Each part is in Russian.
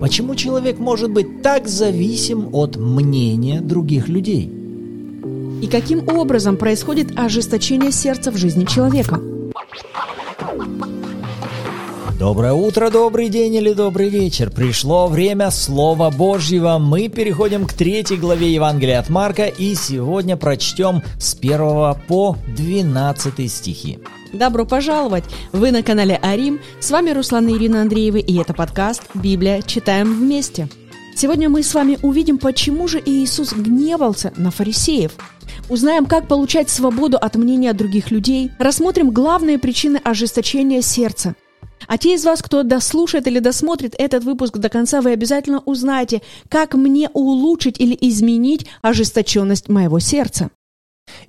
Почему человек может быть так зависим от мнения других людей? И каким образом происходит ожесточение сердца в жизни человека? Доброе утро, добрый день или добрый вечер. Пришло время Слова Божьего. Мы переходим к третьей главе Евангелия от Марка и сегодня прочтем с 1 по 12 стихи. Добро пожаловать! Вы на канале Арим. С вами Руслан и Ирина Андреевы, и это подкаст «Библия. Читаем вместе». Сегодня мы с вами увидим, почему же Иисус гневался на фарисеев. Узнаем, как получать свободу от мнения других людей. Рассмотрим главные причины ожесточения сердца – а те из вас, кто дослушает или досмотрит этот выпуск до конца, вы обязательно узнаете, как мне улучшить или изменить ожесточенность моего сердца.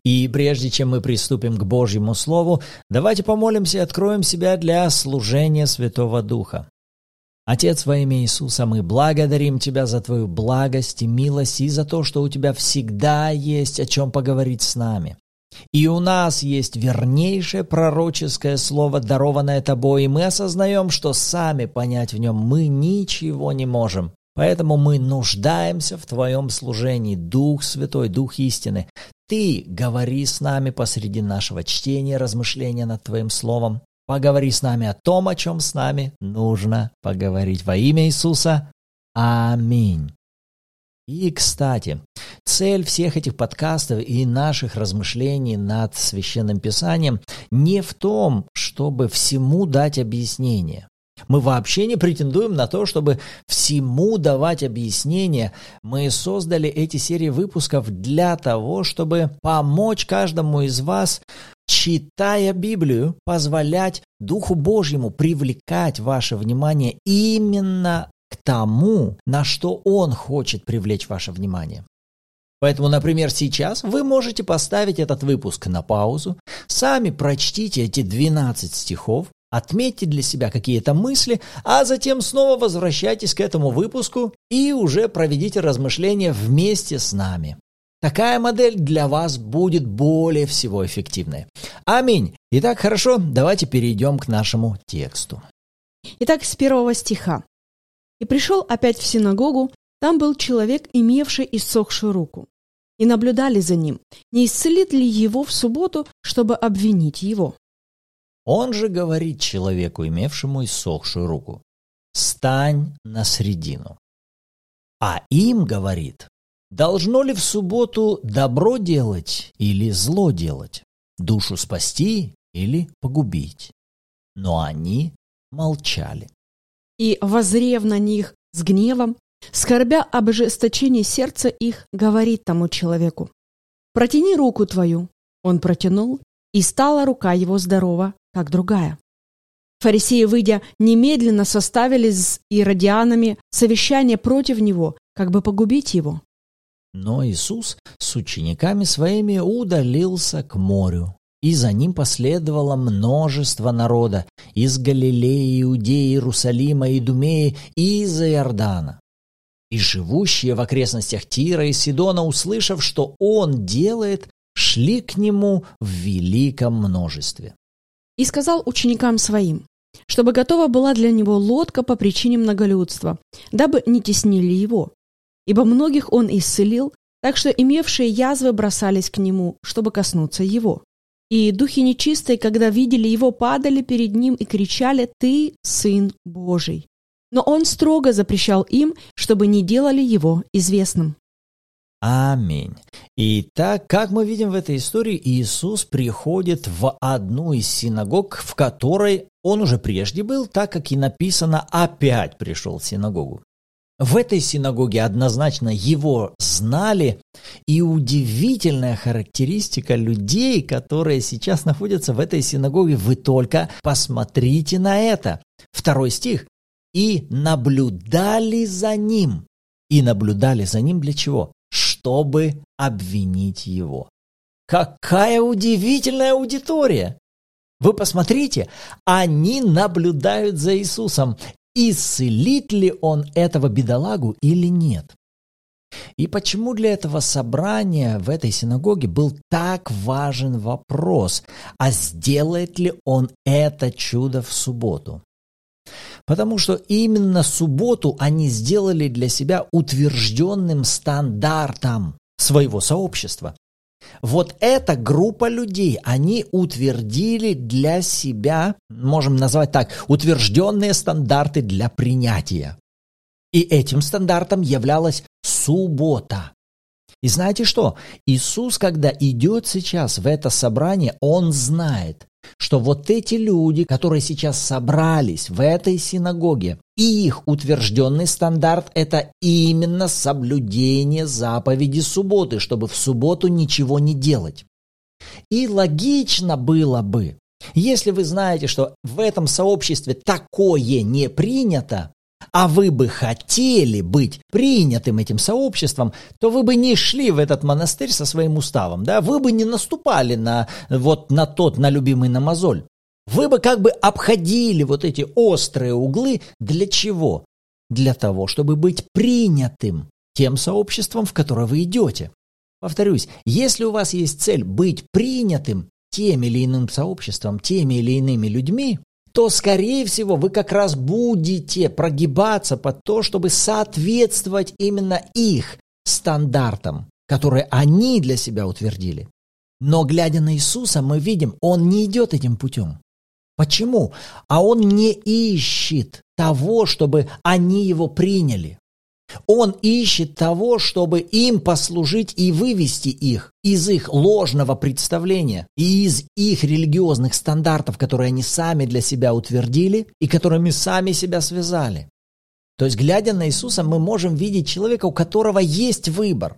И прежде чем мы приступим к Божьему Слову, давайте помолимся и откроем себя для служения Святого Духа. Отец, во имя Иисуса, мы благодарим Тебя за Твою благость и милость и за то, что у Тебя всегда есть о чем поговорить с нами. И у нас есть вернейшее пророческое слово, дарованное тобой, и мы осознаем, что сами понять в нем мы ничего не можем. Поэтому мы нуждаемся в Твоем служении, Дух Святой, Дух истины. Ты говори с нами посреди нашего чтения, размышления над Твоим Словом. Поговори с нами о том, о чем с нами нужно поговорить. Во имя Иисуса. Аминь. И, кстати, цель всех этих подкастов и наших размышлений над Священным Писанием не в том, чтобы всему дать объяснение. Мы вообще не претендуем на то, чтобы всему давать объяснение. Мы создали эти серии выпусков для того, чтобы помочь каждому из вас, читая Библию, позволять Духу Божьему привлекать ваше внимание именно к тому, на что он хочет привлечь ваше внимание. Поэтому, например, сейчас вы можете поставить этот выпуск на паузу, сами прочтите эти 12 стихов, отметьте для себя какие-то мысли, а затем снова возвращайтесь к этому выпуску и уже проведите размышления вместе с нами. Такая модель для вас будет более всего эффективной. Аминь. Итак, хорошо, давайте перейдем к нашему тексту. Итак, с первого стиха. И пришел опять в синагогу, там был человек, имевший иссохшую руку. И наблюдали за ним, не исцелит ли его в субботу, чтобы обвинить его. Он же говорит человеку, имевшему иссохшую руку, «Стань на средину». А им говорит, должно ли в субботу добро делать или зло делать, душу спасти или погубить. Но они молчали и, возрев на них с гневом, скорбя об ожесточении сердца их, говорит тому человеку, «Протяни руку твою». Он протянул, и стала рука его здорова, как другая. Фарисеи, выйдя, немедленно составили с иродианами совещание против него, как бы погубить его. Но Иисус с учениками своими удалился к морю, и за ним последовало множество народа из Галилеи, Иудеи, Иерусалима, Идумеи и из-за Иордана. И живущие в окрестностях Тира и Сидона, услышав, что он делает, шли к нему в великом множестве. И сказал ученикам своим, чтобы готова была для него лодка по причине многолюдства, дабы не теснили его. Ибо многих он исцелил, так что имевшие язвы бросались к нему, чтобы коснуться его. И духи нечистые, когда видели его, падали перед ним и кричали «Ты Сын Божий». Но он строго запрещал им, чтобы не делали его известным. Аминь. Итак, как мы видим в этой истории, Иисус приходит в одну из синагог, в которой он уже прежде был, так как и написано, опять пришел в синагогу. В этой синагоге однозначно его знали, и удивительная характеристика людей, которые сейчас находятся в этой синагоге, вы только посмотрите на это. Второй стих. «И наблюдали за ним». И наблюдали за ним для чего? Чтобы обвинить его. Какая удивительная аудитория! Вы посмотрите, они наблюдают за Иисусом исцелит ли он этого бедолагу или нет. И почему для этого собрания в этой синагоге был так важен вопрос, а сделает ли он это чудо в субботу? Потому что именно субботу они сделали для себя утвержденным стандартом своего сообщества. Вот эта группа людей, они утвердили для себя, можем назвать так, утвержденные стандарты для принятия. И этим стандартом являлась суббота. И знаете что? Иисус, когда идет сейчас в это собрание, Он знает, что вот эти люди, которые сейчас собрались в этой синагоге, их утвержденный стандарт – это именно соблюдение заповеди субботы, чтобы в субботу ничего не делать. И логично было бы, если вы знаете, что в этом сообществе такое не принято, а вы бы хотели быть принятым этим сообществом, то вы бы не шли в этот монастырь со своим уставом, да, вы бы не наступали на вот на тот, на любимый на мозоль. Вы бы как бы обходили вот эти острые углы для чего? Для того, чтобы быть принятым тем сообществом, в которое вы идете. Повторюсь, если у вас есть цель быть принятым тем или иным сообществом, теми или иными людьми, то, скорее всего, вы как раз будете прогибаться под то, чтобы соответствовать именно их стандартам, которые они для себя утвердили. Но глядя на Иисуса, мы видим, Он не идет этим путем. Почему? А Он не ищет того, чтобы они Его приняли. Он ищет того, чтобы им послужить и вывести их из их ложного представления и из их религиозных стандартов, которые они сами для себя утвердили и которыми сами себя связали. То есть, глядя на Иисуса, мы можем видеть человека, у которого есть выбор.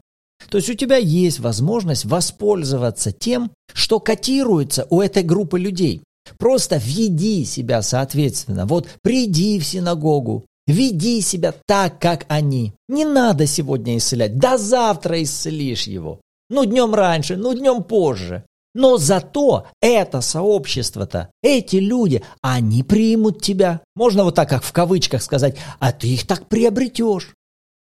То есть у тебя есть возможность воспользоваться тем, что котируется у этой группы людей. Просто веди себя соответственно. Вот приди в синагогу, Веди себя так, как они. Не надо сегодня исцелять, до завтра исцелишь его. Ну, днем раньше, ну, днем позже. Но зато это сообщество-то, эти люди, они примут тебя. Можно вот так, как в кавычках сказать, а ты их так приобретешь.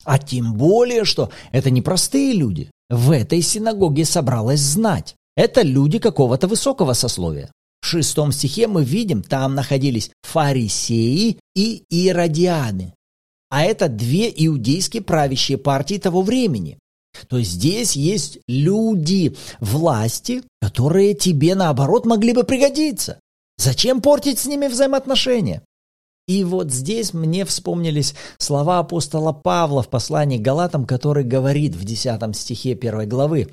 А тем более, что это не простые люди. В этой синагоге собралось знать. Это люди какого-то высокого сословия. В шестом стихе мы видим, там находились фарисеи и иродианы. А это две иудейские правящие партии того времени. То есть здесь есть люди власти, которые тебе наоборот могли бы пригодиться. Зачем портить с ними взаимоотношения? И вот здесь мне вспомнились слова апостола Павла в послании к Галатам, который говорит в 10 стихе 1 главы.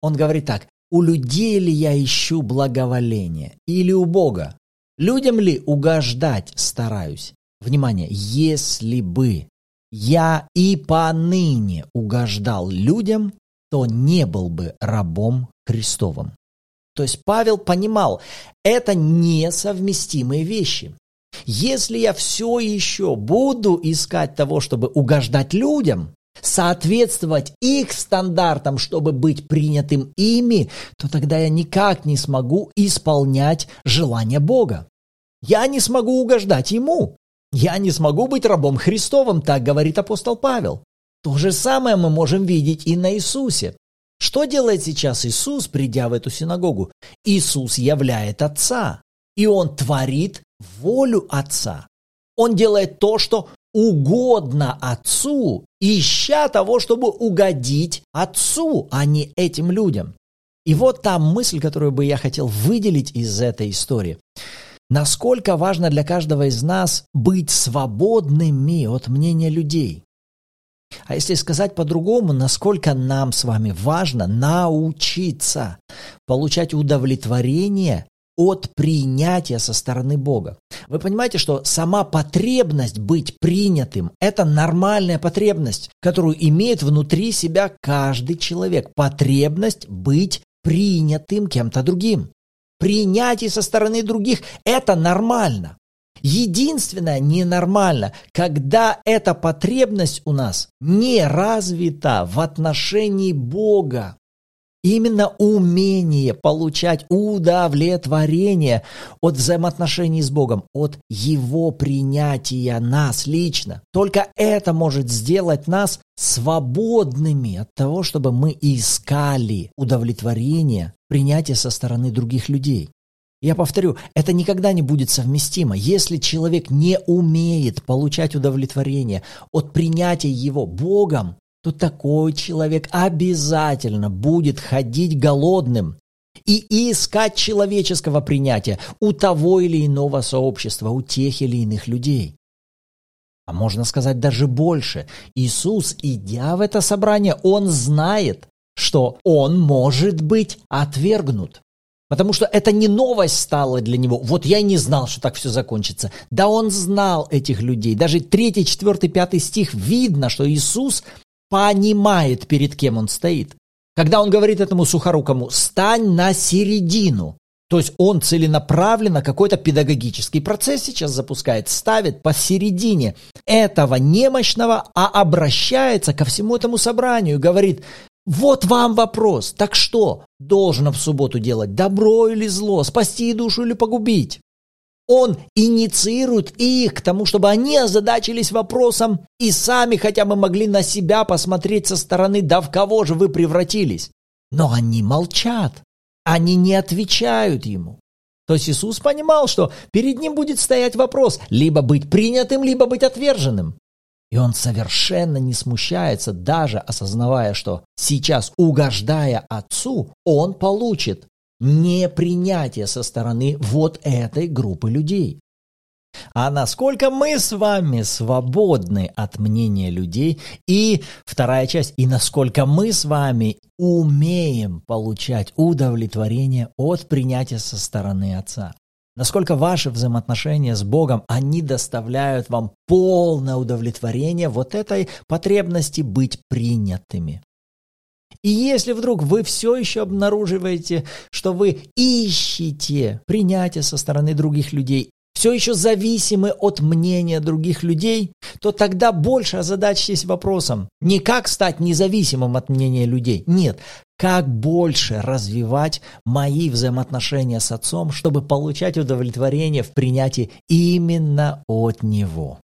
Он говорит так, у людей ли я ищу благоволение или у Бога? Людям ли угождать стараюсь? Внимание, если бы я и поныне угождал людям, то не был бы рабом Христовым. То есть Павел понимал, это несовместимые вещи. Если я все еще буду искать того, чтобы угождать людям, соответствовать их стандартам, чтобы быть принятым ими, то тогда я никак не смогу исполнять желания Бога. Я не смогу угождать Ему. Я не смогу быть рабом Христовым, так говорит апостол Павел. То же самое мы можем видеть и на Иисусе. Что делает сейчас Иисус, придя в эту синагогу? Иисус являет Отца, и Он творит волю Отца. Он делает то, что угодно Отцу, ища того, чтобы угодить Отцу, а не этим людям. И вот та мысль, которую бы я хотел выделить из этой истории. Насколько важно для каждого из нас быть свободными от мнения людей. А если сказать по-другому, насколько нам с вами важно научиться получать удовлетворение от принятия со стороны Бога. Вы понимаете, что сама потребность быть принятым – это нормальная потребность, которую имеет внутри себя каждый человек. Потребность быть принятым кем-то другим. Принятие со стороны других – это нормально. Единственное ненормально, когда эта потребность у нас не развита в отношении Бога. Именно умение получать удовлетворение от взаимоотношений с Богом, от Его принятия нас лично. Только это может сделать нас свободными от того, чтобы мы искали удовлетворение, принятие со стороны других людей. Я повторю, это никогда не будет совместимо. Если человек не умеет получать удовлетворение от принятия его Богом, то такой человек обязательно будет ходить голодным и искать человеческого принятия у того или иного сообщества, у тех или иных людей. А можно сказать даже больше. Иисус, идя в это собрание, Он знает, что Он может быть отвергнут. Потому что это не новость стала для него. Вот я не знал, что так все закончится. Да он знал этих людей. Даже 3, 4, 5 стих видно, что Иисус понимает, перед кем он стоит. Когда он говорит этому сухорукому «стань на середину», то есть он целенаправленно какой-то педагогический процесс сейчас запускает, ставит посередине этого немощного, а обращается ко всему этому собранию, говорит, вот вам вопрос. Так что должно в субботу делать? Добро или зло? Спасти душу или погубить? Он инициирует их к тому, чтобы они озадачились вопросом и сами хотя бы могли на себя посмотреть со стороны, да в кого же вы превратились. Но они молчат, они не отвечают ему. То есть Иисус понимал, что перед ним будет стоять вопрос либо быть принятым, либо быть отверженным. И он совершенно не смущается, даже осознавая, что сейчас, угождая Отцу, он получит непринятие со стороны вот этой группы людей. А насколько мы с вами свободны от мнения людей? И вторая часть, и насколько мы с вами умеем получать удовлетворение от принятия со стороны Отца? Насколько ваши взаимоотношения с Богом, они доставляют вам полное удовлетворение вот этой потребности быть принятыми. И если вдруг вы все еще обнаруживаете, что вы ищете принятие со стороны других людей, все еще зависимы от мнения других людей, то тогда больше озадачьтесь вопросом не как стать независимым от мнения людей, нет, как больше развивать мои взаимоотношения с Отцом, чтобы получать удовлетворение в принятии именно от Него.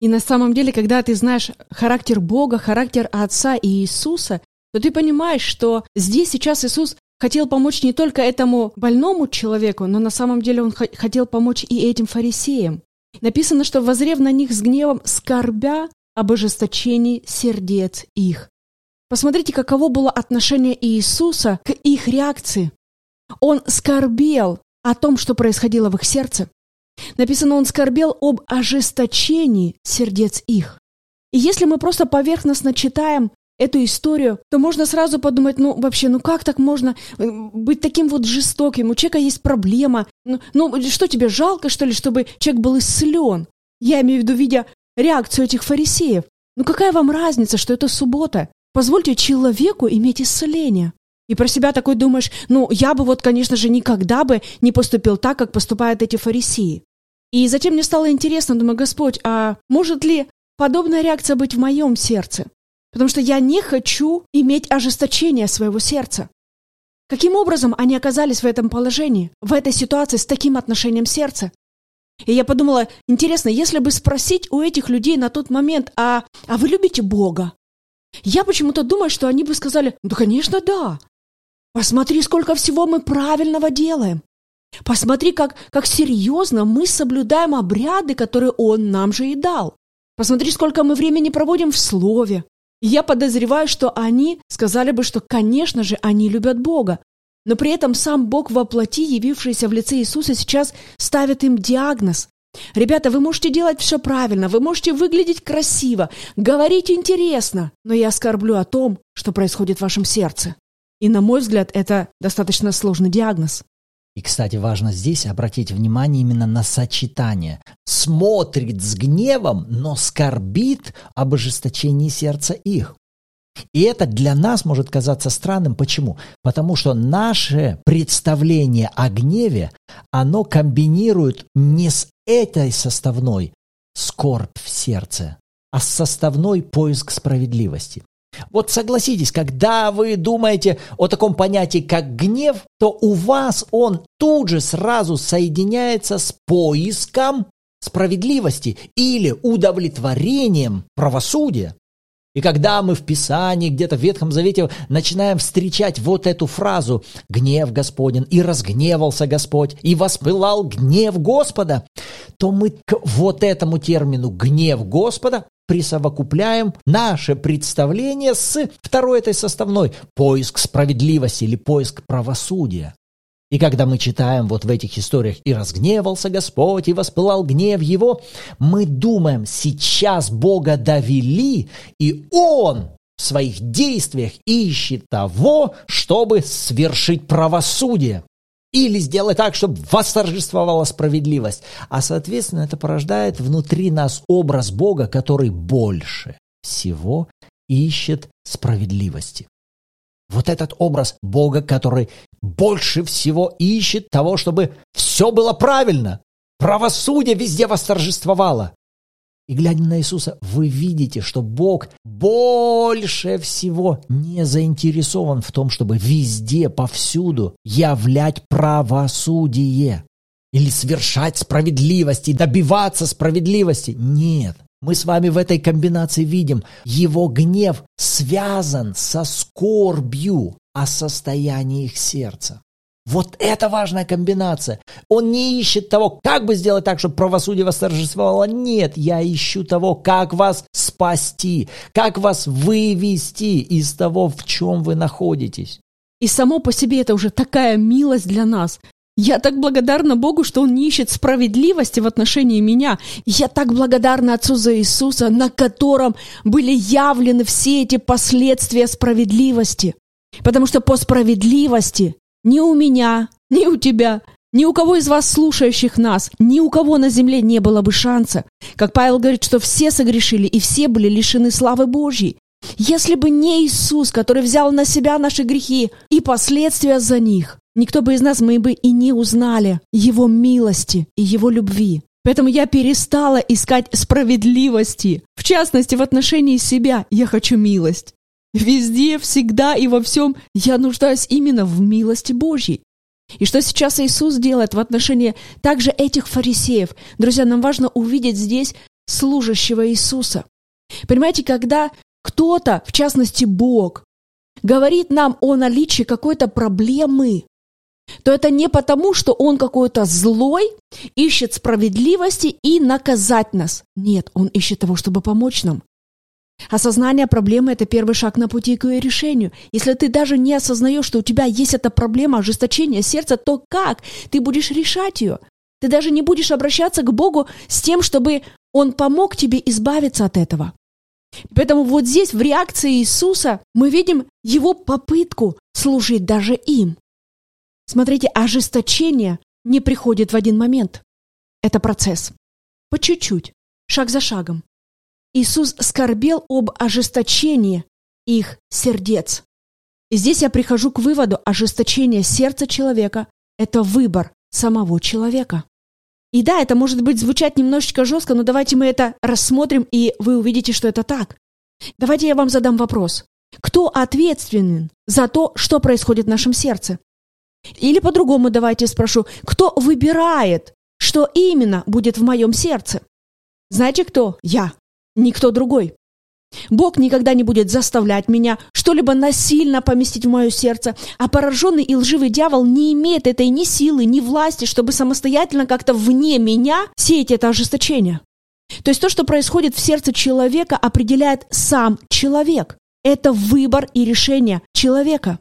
И на самом деле, когда ты знаешь характер Бога, характер Отца и Иисуса, то ты понимаешь, что здесь сейчас Иисус хотел помочь не только этому больному человеку, но на самом деле он хотел помочь и этим фарисеям. Написано, что возрев на них с гневом, скорбя об ожесточении сердец их. Посмотрите, каково было отношение Иисуса к их реакции. Он скорбел о том, что происходило в их сердце. Написано, он скорбел об ожесточении сердец их. И если мы просто поверхностно читаем эту историю, то можно сразу подумать, ну вообще, ну как так можно э, быть таким вот жестоким? У человека есть проблема. Ну, ну что тебе жалко, что ли, чтобы человек был исцелен? Я имею в виду, видя реакцию этих фарисеев. Ну какая вам разница, что это суббота? Позвольте человеку иметь исцеление. И про себя такой думаешь, ну, я бы вот, конечно же, никогда бы не поступил так, как поступают эти фарисеи. И затем мне стало интересно, думаю, Господь, а может ли подобная реакция быть в моем сердце? Потому что я не хочу иметь ожесточение своего сердца. Каким образом они оказались в этом положении, в этой ситуации с таким отношением сердца? И я подумала, интересно, если бы спросить у этих людей на тот момент, а, а вы любите Бога? Я почему-то думаю, что они бы сказали, ну, конечно, да. Посмотри, сколько всего мы правильного делаем. Посмотри, как, как серьезно мы соблюдаем обряды, которые Он нам же и дал. Посмотри, сколько мы времени проводим в Слове. Я подозреваю, что они сказали бы, что, конечно же, они любят Бога. Но при этом сам Бог во плоти, явившийся в лице Иисуса, сейчас ставит им диагноз. Ребята, вы можете делать все правильно, вы можете выглядеть красиво, говорить интересно, но я оскорблю о том, что происходит в вашем сердце. И, на мой взгляд, это достаточно сложный диагноз. И, кстати, важно здесь обратить внимание именно на сочетание. Смотрит с гневом, но скорбит об ожесточении сердца их. И это для нас может казаться странным. Почему? Потому что наше представление о гневе, оно комбинирует не с этой составной скорбь в сердце, а с составной поиск справедливости. Вот согласитесь, когда вы думаете о таком понятии, как гнев, то у вас он тут же сразу соединяется с поиском справедливости или удовлетворением правосудия. И когда мы в Писании, где-то в Ветхом Завете начинаем встречать вот эту фразу «гнев Господень», и разгневался Господь, и воспылал гнев Господа, то мы к вот этому термину «гнев Господа» присовокупляем наше представление с второй этой составной – поиск справедливости или поиск правосудия. И когда мы читаем вот в этих историях «И разгневался Господь, и воспылал гнев Его», мы думаем, сейчас Бога довели, и Он в своих действиях ищет того, чтобы свершить правосудие. Или сделать так, чтобы восторжествовала справедливость. А, соответственно, это порождает внутри нас образ Бога, который больше всего ищет справедливости. Вот этот образ Бога, который больше всего ищет того, чтобы все было правильно. Правосудие везде восторжествовало. И глядя на Иисуса, вы видите, что Бог больше всего не заинтересован в том, чтобы везде, повсюду являть правосудие или совершать справедливость и добиваться справедливости. Нет. Мы с вами в этой комбинации видим, его гнев связан со скорбью о состоянии их сердца. Вот это важная комбинация. Он не ищет того, как бы сделать так, чтобы правосудие восторжествовало. Нет, я ищу того, как вас спасти, как вас вывести из того, в чем вы находитесь. И само по себе это уже такая милость для нас. Я так благодарна Богу, что Он не ищет справедливости в отношении меня. Я так благодарна Отцу за Иисуса, на котором были явлены все эти последствия справедливости. Потому что по справедливости ни у меня, ни у тебя, ни у кого из вас, слушающих нас, ни у кого на земле не было бы шанса. Как Павел говорит, что все согрешили и все были лишены славы Божьей. Если бы не Иисус, который взял на себя наши грехи и последствия за них, никто бы из нас, мы бы и не узнали Его милости и Его любви. Поэтому я перестала искать справедливости. В частности, в отношении себя я хочу милость. Везде, всегда и во всем я нуждаюсь именно в милости Божьей. И что сейчас Иисус делает в отношении также этих фарисеев? Друзья, нам важно увидеть здесь служащего Иисуса. Понимаете, когда кто-то, в частности Бог, говорит нам о наличии какой-то проблемы, то это не потому, что он какой-то злой, ищет справедливости и наказать нас. Нет, он ищет того, чтобы помочь нам. Осознание проблемы – это первый шаг на пути к ее решению. Если ты даже не осознаешь, что у тебя есть эта проблема ожесточения сердца, то как ты будешь решать ее? Ты даже не будешь обращаться к Богу с тем, чтобы Он помог тебе избавиться от этого. Поэтому вот здесь в реакции Иисуса мы видим Его попытку служить даже им. Смотрите, ожесточение не приходит в один момент. Это процесс. По чуть-чуть, шаг за шагом. Иисус скорбел об ожесточении их сердец. И здесь я прихожу к выводу, ожесточение сердца человека – это выбор самого человека. И да, это может быть звучать немножечко жестко, но давайте мы это рассмотрим, и вы увидите, что это так. Давайте я вам задам вопрос. Кто ответственен за то, что происходит в нашем сердце? Или по-другому давайте спрошу, кто выбирает, что именно будет в моем сердце? Знаете кто? Я никто другой. Бог никогда не будет заставлять меня что-либо насильно поместить в мое сердце, а пораженный и лживый дьявол не имеет этой ни силы, ни власти, чтобы самостоятельно как-то вне меня сеять это ожесточение. То есть то, что происходит в сердце человека, определяет сам человек. Это выбор и решение человека.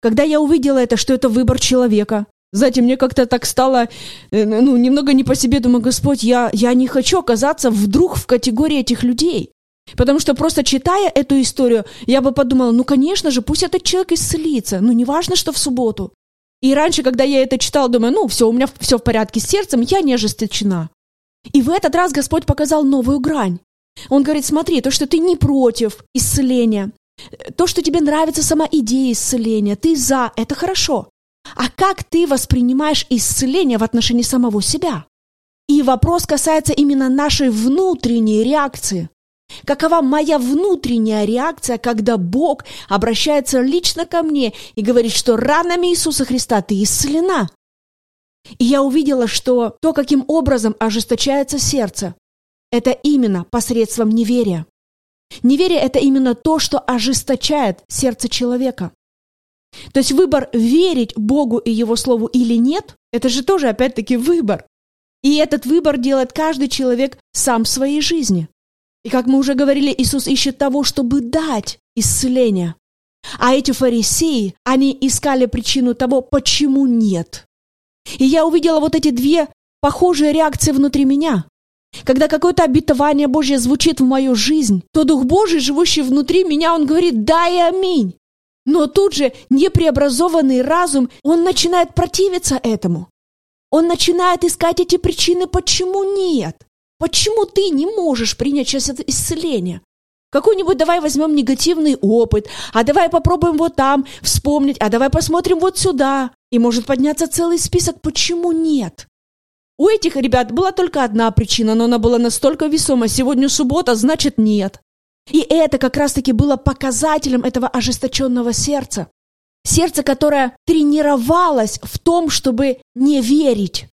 Когда я увидела это, что это выбор человека, знаете, мне как-то так стало, э, ну, немного не по себе. Думаю, Господь, я, я не хочу оказаться вдруг в категории этих людей. Потому что просто читая эту историю, я бы подумала, ну, конечно же, пусть этот человек исцелится. Ну, не важно, что в субботу. И раньше, когда я это читала, думаю, ну, все, у меня все в порядке с сердцем, я не ожесточена. И в этот раз Господь показал новую грань. Он говорит, смотри, то, что ты не против исцеления, то, что тебе нравится сама идея исцеления, ты за, это хорошо а как ты воспринимаешь исцеление в отношении самого себя. И вопрос касается именно нашей внутренней реакции. Какова моя внутренняя реакция, когда Бог обращается лично ко мне и говорит, что ранами Иисуса Христа ты исцелена? И я увидела, что то, каким образом ожесточается сердце, это именно посредством неверия. Неверие – это именно то, что ожесточает сердце человека. То есть выбор верить Богу и Его Слову или нет, это же тоже опять-таки выбор. И этот выбор делает каждый человек сам в своей жизни. И как мы уже говорили, Иисус ищет того, чтобы дать исцеление. А эти фарисеи, они искали причину того, почему нет. И я увидела вот эти две похожие реакции внутри меня. Когда какое-то обетование Божье звучит в мою жизнь, то Дух Божий, живущий внутри меня, он говорит «да и аминь». Но тут же непреобразованный разум, он начинает противиться этому. Он начинает искать эти причины, почему нет. Почему ты не можешь принять сейчас это исцеление? Какой-нибудь давай возьмем негативный опыт, а давай попробуем вот там вспомнить, а давай посмотрим вот сюда. И может подняться целый список, почему нет. У этих ребят была только одна причина, но она была настолько весома. Сегодня суббота, значит нет. И это как раз-таки было показателем этого ожесточенного сердца. Сердце, которое тренировалось в том, чтобы не верить.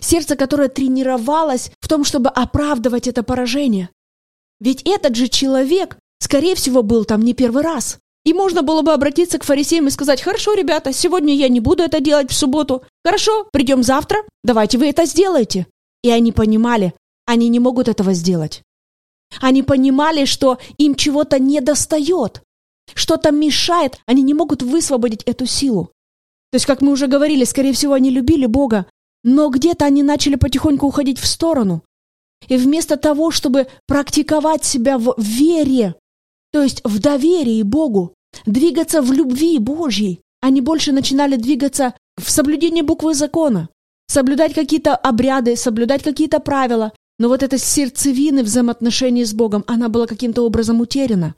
Сердце, которое тренировалось в том, чтобы оправдывать это поражение. Ведь этот же человек, скорее всего, был там не первый раз. И можно было бы обратиться к фарисеям и сказать, хорошо, ребята, сегодня я не буду это делать в субботу. Хорошо, придем завтра, давайте вы это сделаете. И они понимали, они не могут этого сделать. Они понимали, что им чего-то не достает, что-то мешает, они не могут высвободить эту силу. То есть, как мы уже говорили, скорее всего, они любили Бога, но где-то они начали потихоньку уходить в сторону. И вместо того, чтобы практиковать себя в вере, то есть в доверии Богу, двигаться в любви Божьей, они больше начинали двигаться в соблюдении буквы закона, соблюдать какие-то обряды, соблюдать какие-то правила, но вот эта сердцевина взаимоотношений с Богом, она была каким-то образом утеряна.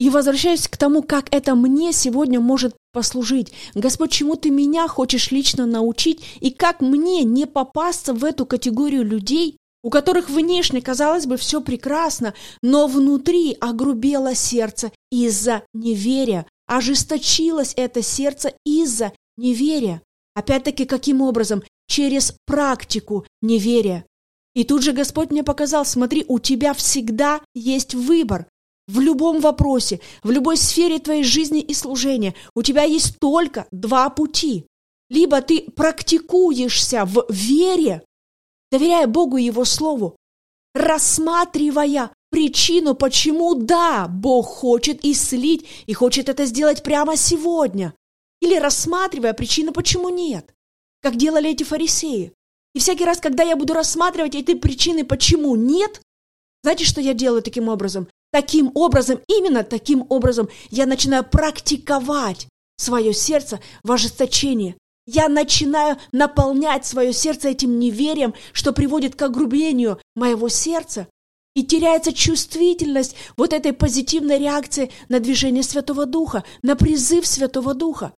И возвращаясь к тому, как это мне сегодня может послужить. Господь, чему ты меня хочешь лично научить, и как мне не попасться в эту категорию людей, у которых внешне, казалось бы, все прекрасно, но внутри огрубело сердце из-за неверия, ожесточилось это сердце из-за неверия. Опять-таки, каким образом? Через практику неверия. И тут же Господь мне показал, смотри, у тебя всегда есть выбор. В любом вопросе, в любой сфере твоей жизни и служения у тебя есть только два пути. Либо ты практикуешься в вере, доверяя Богу и Его Слову, рассматривая причину, почему да, Бог хочет исцелить и хочет это сделать прямо сегодня. Или рассматривая причину, почему нет, как делали эти фарисеи. И всякий раз, когда я буду рассматривать эти причины, почему нет, знаете, что я делаю таким образом? Таким образом, именно таким образом я начинаю практиковать свое сердце в ожесточении. Я начинаю наполнять свое сердце этим неверием, что приводит к огрублению моего сердца. И теряется чувствительность вот этой позитивной реакции на движение Святого Духа, на призыв Святого Духа.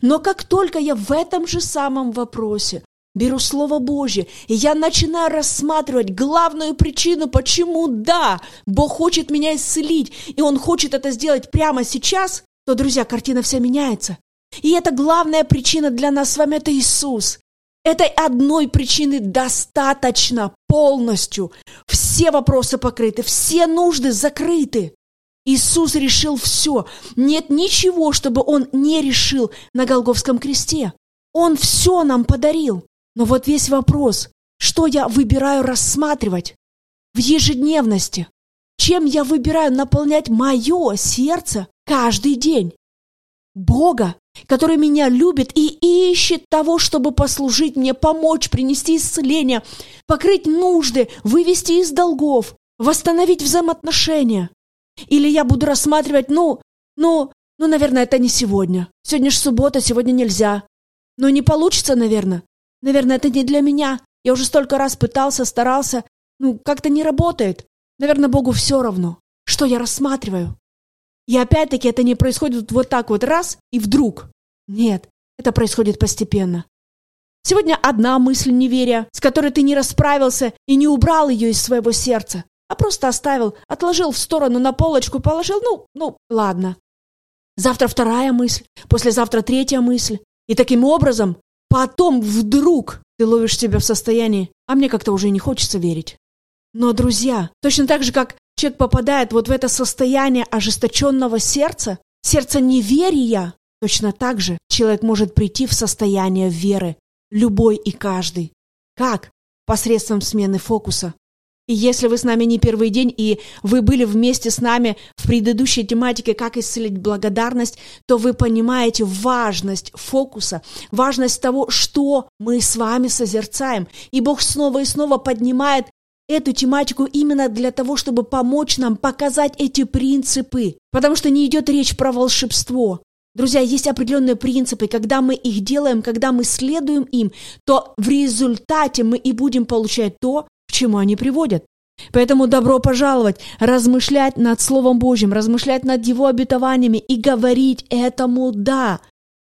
Но как только я в этом же самом вопросе беру Слово Божье, и я начинаю рассматривать главную причину, почему да, Бог хочет меня исцелить, и Он хочет это сделать прямо сейчас, то, друзья, картина вся меняется. И это главная причина для нас с вами – это Иисус. Этой одной причины достаточно полностью. Все вопросы покрыты, все нужды закрыты. Иисус решил все. Нет ничего, чтобы Он не решил на Голговском кресте. Он все нам подарил. Но вот весь вопрос, что я выбираю рассматривать в ежедневности? Чем я выбираю наполнять мое сердце каждый день? Бога, который меня любит и ищет того, чтобы послужить мне, помочь, принести исцеление, покрыть нужды, вывести из долгов, восстановить взаимоотношения. Или я буду рассматривать, ну, ну, ну, наверное, это не сегодня. Сегодня же суббота, сегодня нельзя. Но не получится, наверное. Наверное, это не для меня. Я уже столько раз пытался, старался. Ну, как-то не работает. Наверное, Богу все равно, что я рассматриваю. И опять-таки это не происходит вот так вот раз и вдруг. Нет, это происходит постепенно. Сегодня одна мысль неверия, с которой ты не расправился и не убрал ее из своего сердца, а просто оставил, отложил в сторону на полочку, положил, ну, ну, ладно. Завтра вторая мысль, послезавтра третья мысль. И таким образом Потом вдруг ты ловишь себя в состоянии, а мне как-то уже не хочется верить. Но, друзья, точно так же, как человек попадает вот в это состояние ожесточенного сердца, сердца неверия, точно так же человек может прийти в состояние веры, любой и каждый. Как? Посредством смены фокуса. И если вы с нами не первый день, и вы были вместе с нами в предыдущей тематике «Как исцелить благодарность», то вы понимаете важность фокуса, важность того, что мы с вами созерцаем. И Бог снова и снова поднимает эту тематику именно для того, чтобы помочь нам показать эти принципы. Потому что не идет речь про волшебство. Друзья, есть определенные принципы, когда мы их делаем, когда мы следуем им, то в результате мы и будем получать то, к чему они приводят. Поэтому добро пожаловать, размышлять над Словом Божьим, размышлять над Его обетованиями и говорить этому «да».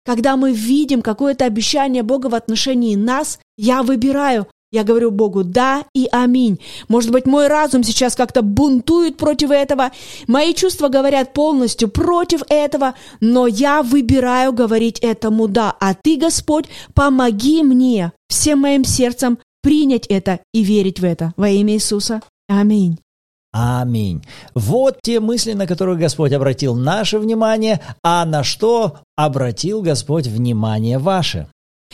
Когда мы видим какое-то обещание Бога в отношении нас, я выбираю, я говорю Богу «да» и «аминь». Может быть, мой разум сейчас как-то бунтует против этого, мои чувства говорят полностью против этого, но я выбираю говорить этому «да». А Ты, Господь, помоги мне всем моим сердцем принять это и верить в это. Во имя Иисуса. Аминь. Аминь. Вот те мысли, на которые Господь обратил наше внимание, а на что обратил Господь внимание ваше.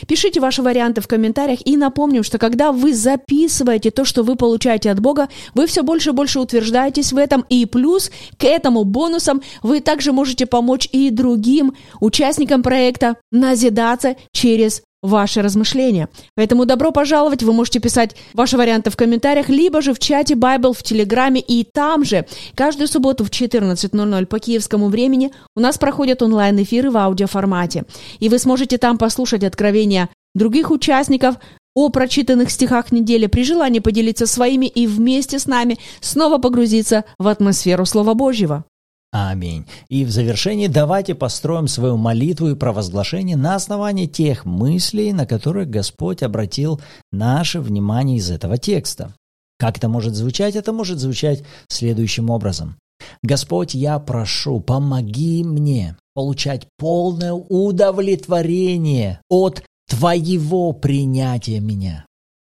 Пишите ваши варианты в комментариях и напомним, что когда вы записываете то, что вы получаете от Бога, вы все больше и больше утверждаетесь в этом, и плюс к этому бонусам вы также можете помочь и другим участникам проекта назидаться через ваши размышления. Поэтому добро пожаловать, вы можете писать ваши варианты в комментариях, либо же в чате Bible в Телеграме, и там же каждую субботу в 14.00 по киевскому времени у нас проходят онлайн-эфиры в аудиоформате. И вы сможете там послушать откровения других участников, о прочитанных стихах недели, при желании поделиться своими и вместе с нами снова погрузиться в атмосферу Слова Божьего. Аминь. И в завершении давайте построим свою молитву и провозглашение на основании тех мыслей, на которые Господь обратил наше внимание из этого текста. Как это может звучать? Это может звучать следующим образом. Господь, я прошу, помоги мне получать полное удовлетворение от Твоего принятия меня.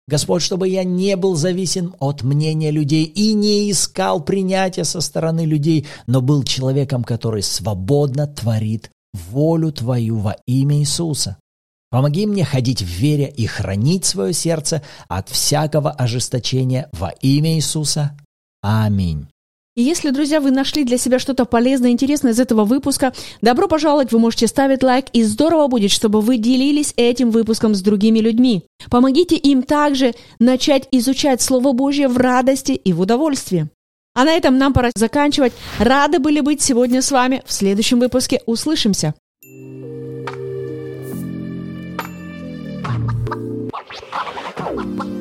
Господь, чтобы я не был зависим от мнения людей и не искал принятия со стороны людей, но был человеком, который свободно творит волю Твою во имя Иисуса. Помоги мне ходить в вере и хранить свое сердце от всякого ожесточения во имя Иисуса. Аминь. И если, друзья, вы нашли для себя что-то полезное, интересное из этого выпуска, добро пожаловать, вы можете ставить лайк, и здорово будет, чтобы вы делились этим выпуском с другими людьми. Помогите им также начать изучать Слово Божье в радости и в удовольствии. А на этом нам пора заканчивать. Рады были быть сегодня с вами. В следующем выпуске услышимся. What?